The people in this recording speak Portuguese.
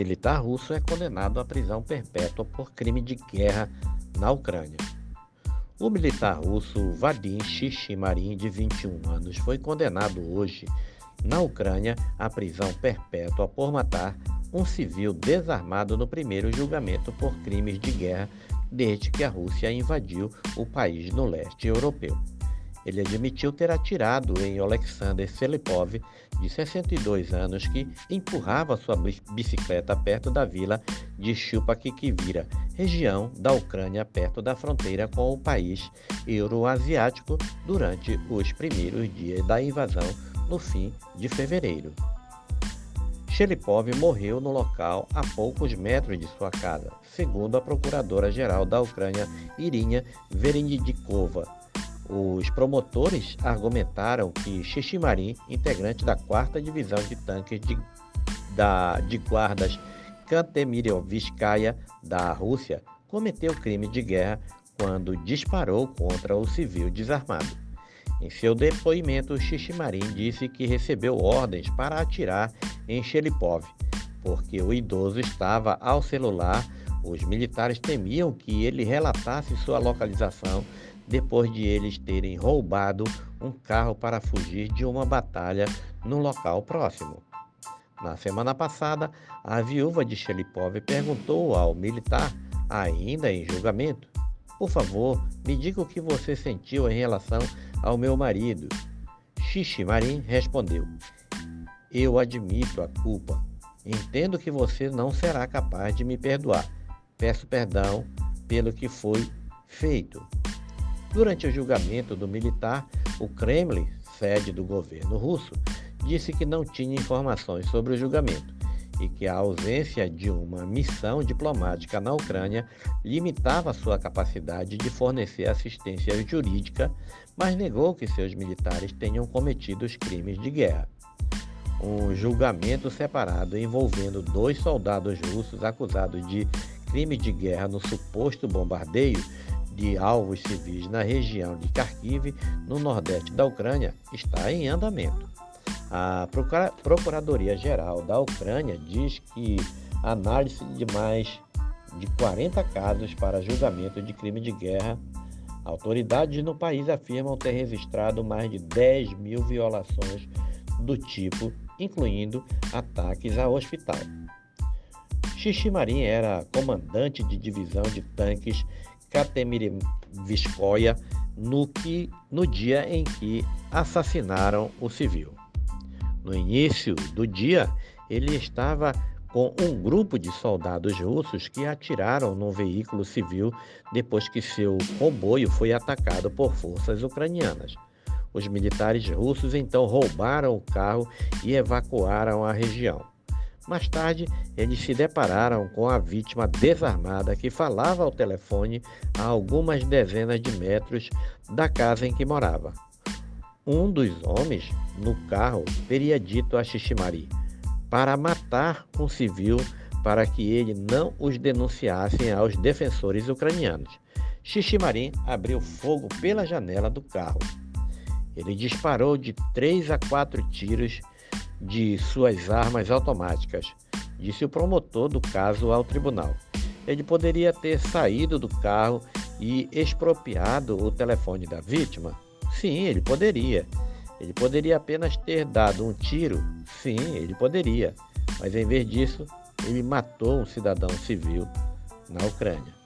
militar russo é condenado à prisão perpétua por crime de guerra na Ucrânia. O militar russo Vadim Shishimarin, de 21 anos, foi condenado hoje na Ucrânia à prisão perpétua por matar um civil desarmado no primeiro julgamento por crimes de guerra desde que a Rússia invadiu o país no leste europeu. Ele admitiu ter atirado em Alexander Selipov, de 62 anos, que empurrava sua bicicleta perto da vila de Chupakikivira, região da Ucrânia perto da fronteira com o país euroasiático, durante os primeiros dias da invasão no fim de fevereiro. Shelipov morreu no local a poucos metros de sua casa, segundo a procuradora-geral da Ucrânia, Irinha Verendikova. Os promotores argumentaram que Shishimarin, integrante da 4 Divisão de Tanques de, da, de Guardas Kantemirovskaya da Rússia, cometeu crime de guerra quando disparou contra o civil desarmado. Em seu depoimento, Shishimarin disse que recebeu ordens para atirar em Shelipov, porque o idoso estava ao celular. Os militares temiam que ele relatasse sua localização depois de eles terem roubado um carro para fugir de uma batalha no local próximo. Na semana passada, a viúva de Shelipov perguntou ao militar, ainda em julgamento: Por favor, me diga o que você sentiu em relação ao meu marido. Xixi respondeu: Eu admito a culpa. Entendo que você não será capaz de me perdoar. Peço perdão pelo que foi feito. Durante o julgamento do militar, o Kremlin, sede do governo russo, disse que não tinha informações sobre o julgamento e que a ausência de uma missão diplomática na Ucrânia limitava sua capacidade de fornecer assistência jurídica, mas negou que seus militares tenham cometido os crimes de guerra. Um julgamento separado envolvendo dois soldados russos acusados de crimes de guerra no suposto bombardeio de alvos civis na região de Kharkiv, no nordeste da Ucrânia, está em andamento. A Procuradoria-Geral da Ucrânia diz que análise de mais de 40 casos para julgamento de crime de guerra. Autoridades no país afirmam ter registrado mais de 10 mil violações do tipo, incluindo ataques a hospital. Xixi era comandante de divisão de tanques Katemirivskoya no, que, no dia em que assassinaram o civil. No início do dia, ele estava com um grupo de soldados russos que atiraram num veículo civil depois que seu comboio foi atacado por forças ucranianas. Os militares russos então roubaram o carro e evacuaram a região. Mais tarde, eles se depararam com a vítima desarmada que falava ao telefone a algumas dezenas de metros da casa em que morava. Um dos homens no carro teria dito a Xiximari para matar um civil para que ele não os denunciasse aos defensores ucranianos. Xiximari abriu fogo pela janela do carro. Ele disparou de três a quatro tiros de suas armas automáticas, disse o promotor do caso ao tribunal. Ele poderia ter saído do carro e expropriado o telefone da vítima? Sim, ele poderia. Ele poderia apenas ter dado um tiro? Sim, ele poderia. Mas em vez disso, ele matou um cidadão civil na Ucrânia.